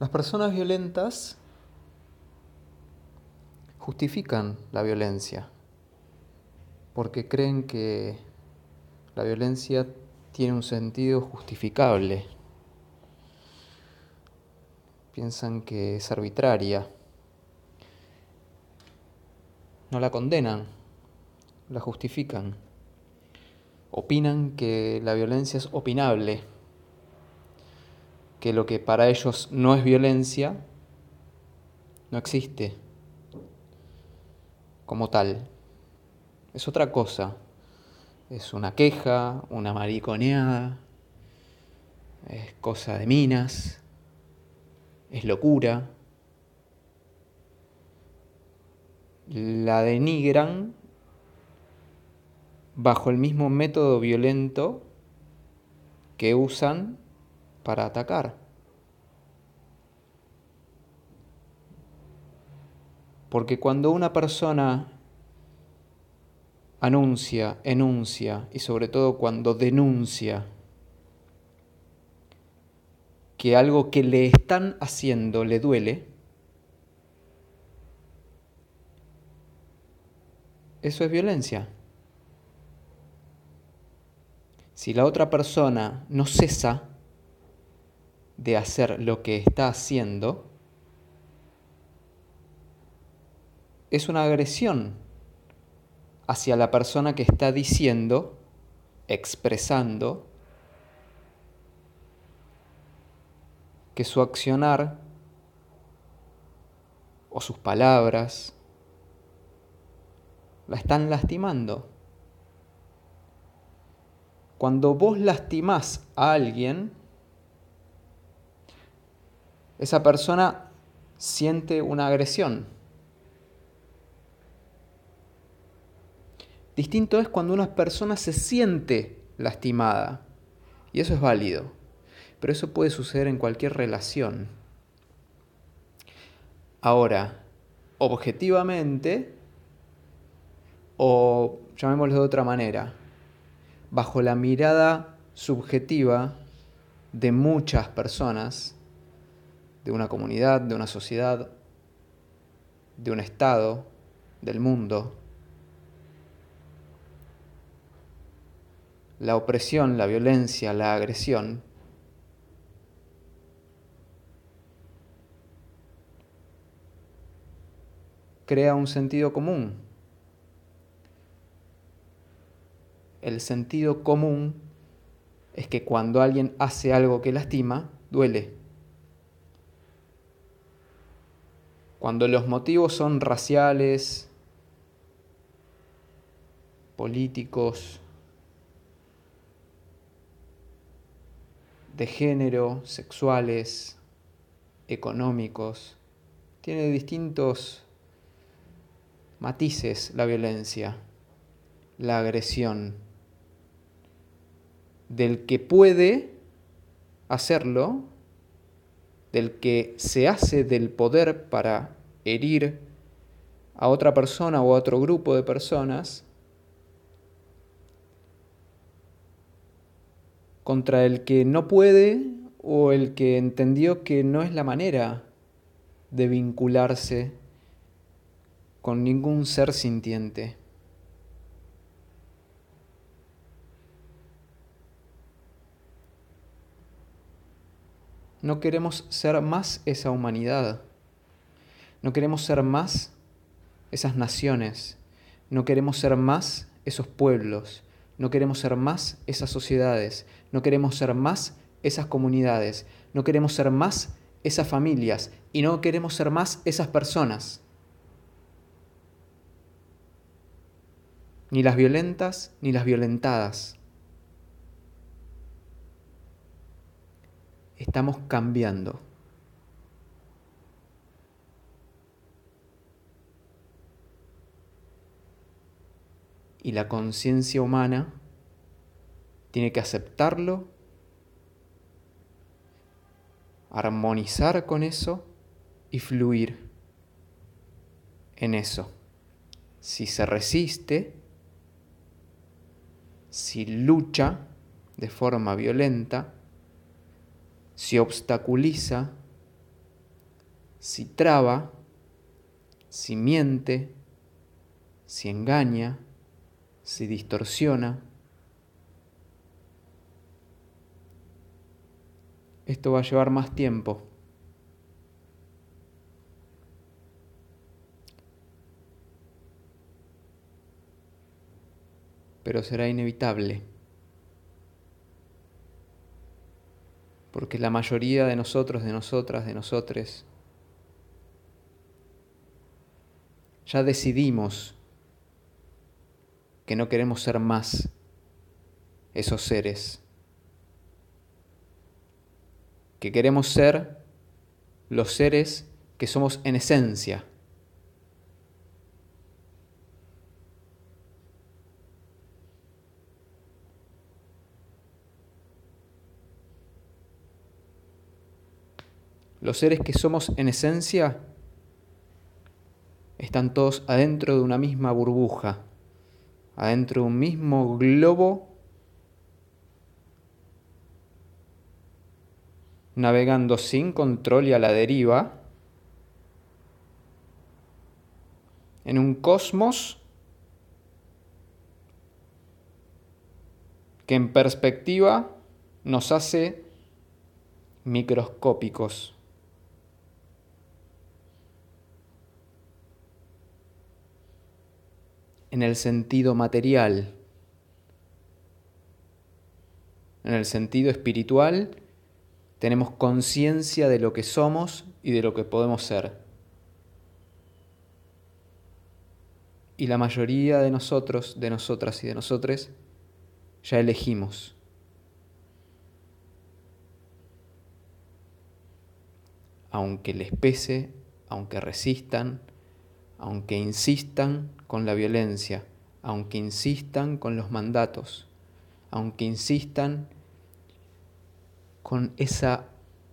Las personas violentas justifican la violencia porque creen que la violencia tiene un sentido justificable. Piensan que es arbitraria. No la condenan, la justifican. Opinan que la violencia es opinable que lo que para ellos no es violencia no existe como tal. Es otra cosa. Es una queja, una mariconeada, es cosa de minas, es locura. La denigran bajo el mismo método violento que usan para atacar. Porque cuando una persona anuncia, enuncia y sobre todo cuando denuncia que algo que le están haciendo le duele, eso es violencia. Si la otra persona no cesa de hacer lo que está haciendo, es una agresión hacia la persona que está diciendo, expresando, que su accionar o sus palabras la están lastimando. Cuando vos lastimás a alguien, esa persona siente una agresión. Distinto es cuando una persona se siente lastimada. Y eso es válido. Pero eso puede suceder en cualquier relación. Ahora, objetivamente, o llamémoslo de otra manera, bajo la mirada subjetiva de muchas personas, de una comunidad, de una sociedad, de un estado, del mundo. La opresión, la violencia, la agresión crea un sentido común. El sentido común es que cuando alguien hace algo que lastima, duele. Cuando los motivos son raciales, políticos, de género, sexuales, económicos, tiene distintos matices la violencia, la agresión, del que puede hacerlo del que se hace del poder para herir a otra persona o a otro grupo de personas, contra el que no puede o el que entendió que no es la manera de vincularse con ningún ser sintiente. No queremos ser más esa humanidad. No queremos ser más esas naciones. No queremos ser más esos pueblos. No queremos ser más esas sociedades. No queremos ser más esas comunidades. No queremos ser más esas familias. Y no queremos ser más esas personas. Ni las violentas ni las violentadas. Estamos cambiando. Y la conciencia humana tiene que aceptarlo, armonizar con eso y fluir en eso. Si se resiste, si lucha de forma violenta, si obstaculiza si traba, si miente, si engaña, si distorsiona. Esto va a llevar más tiempo. Pero será inevitable. Porque la mayoría de nosotros, de nosotras, de nosotres, ya decidimos que no queremos ser más esos seres, que queremos ser los seres que somos en esencia. Los seres que somos en esencia están todos adentro de una misma burbuja, adentro de un mismo globo, navegando sin control y a la deriva, en un cosmos que en perspectiva nos hace microscópicos. En el sentido material. En el sentido espiritual, tenemos conciencia de lo que somos y de lo que podemos ser. Y la mayoría de nosotros, de nosotras y de nosotres, ya elegimos. Aunque les pese, aunque resistan, aunque insistan con la violencia, aunque insistan con los mandatos, aunque insistan con esa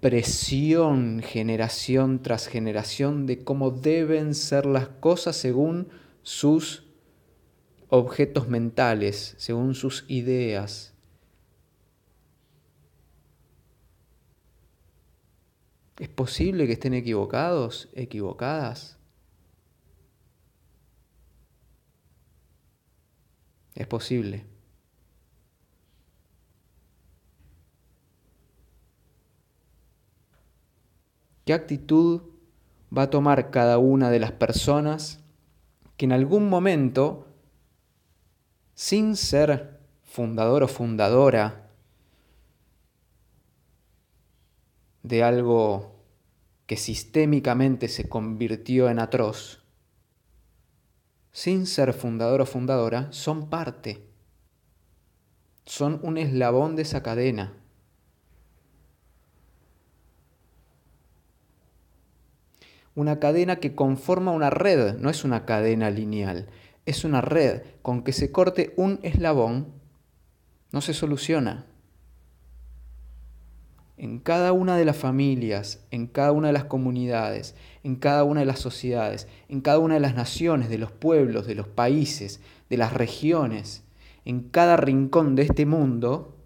presión generación tras generación de cómo deben ser las cosas según sus objetos mentales, según sus ideas. ¿Es posible que estén equivocados, equivocadas? Es posible. ¿Qué actitud va a tomar cada una de las personas que en algún momento, sin ser fundador o fundadora de algo que sistémicamente se convirtió en atroz, sin ser fundador o fundadora, son parte. Son un eslabón de esa cadena. Una cadena que conforma una red, no es una cadena lineal, es una red. Con que se corte un eslabón, no se soluciona en cada una de las familias, en cada una de las comunidades, en cada una de las sociedades, en cada una de las naciones, de los pueblos, de los países, de las regiones, en cada rincón de este mundo,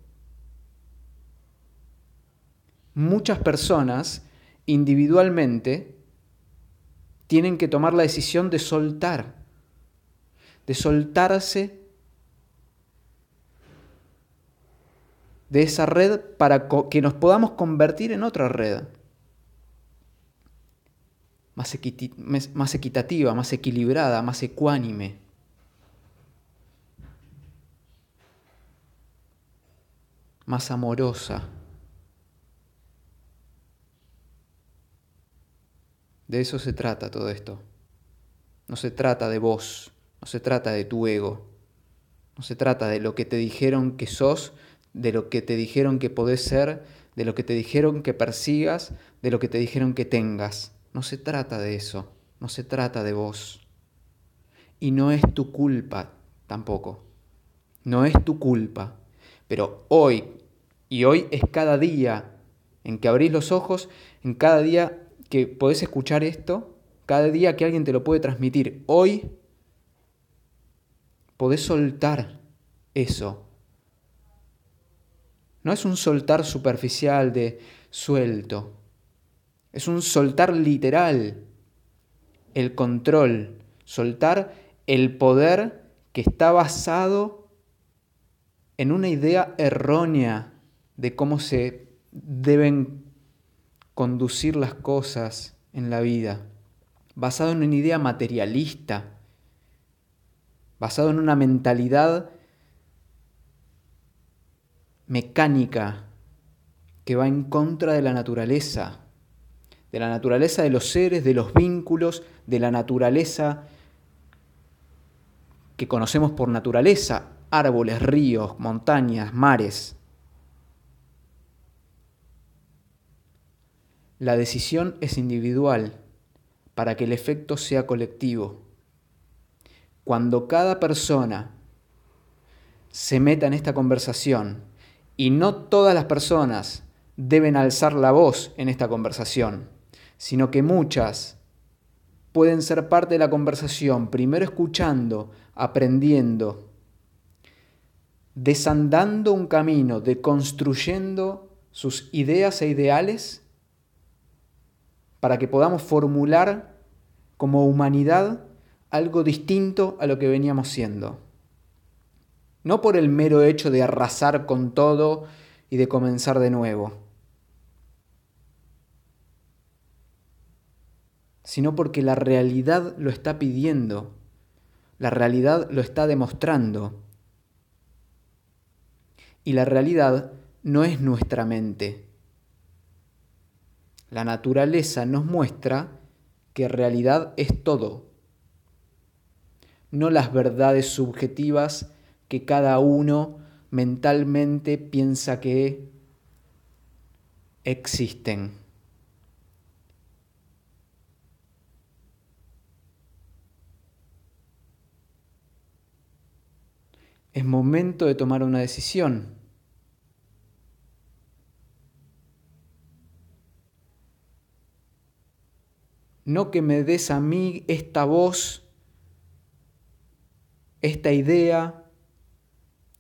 muchas personas individualmente tienen que tomar la decisión de soltar, de soltarse de esa red para que nos podamos convertir en otra red. Más, equitativa, más equilibrada, más ecuánime. Más amorosa. De eso se trata todo esto. No se trata de vos, no se trata de tu ego, no se trata de lo que te dijeron que sos de lo que te dijeron que podés ser, de lo que te dijeron que persigas, de lo que te dijeron que tengas. No se trata de eso, no se trata de vos. Y no es tu culpa tampoco. No es tu culpa. Pero hoy, y hoy es cada día en que abrís los ojos, en cada día que podés escuchar esto, cada día que alguien te lo puede transmitir. Hoy podés soltar eso no es un soltar superficial de suelto. Es un soltar literal el control, soltar el poder que está basado en una idea errónea de cómo se deben conducir las cosas en la vida, basado en una idea materialista, basado en una mentalidad mecánica que va en contra de la naturaleza, de la naturaleza de los seres, de los vínculos, de la naturaleza que conocemos por naturaleza, árboles, ríos, montañas, mares. La decisión es individual para que el efecto sea colectivo. Cuando cada persona se meta en esta conversación y no todas las personas deben alzar la voz en esta conversación, sino que muchas pueden ser parte de la conversación, primero escuchando, aprendiendo, desandando un camino, deconstruyendo sus ideas e ideales para que podamos formular como humanidad algo distinto a lo que veníamos siendo. No por el mero hecho de arrasar con todo y de comenzar de nuevo sino porque la realidad lo está pidiendo, la realidad lo está demostrando. Y la realidad no es nuestra mente. La naturaleza nos muestra que realidad es todo, no las verdades subjetivas que cada uno mentalmente piensa que existen. Es momento de tomar una decisión. No que me des a mí esta voz, esta idea,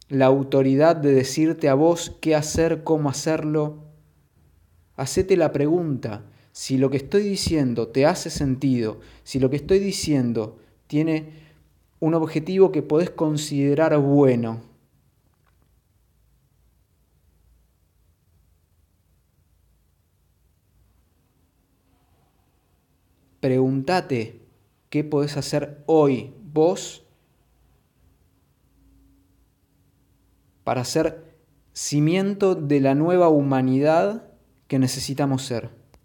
la autoridad de decirte a vos qué hacer, cómo hacerlo. Hacete la pregunta, si lo que estoy diciendo te hace sentido, si lo que estoy diciendo tiene un objetivo que podés considerar bueno. Pregúntate qué podés hacer hoy vos para ser cimiento de la nueva humanidad que necesitamos ser.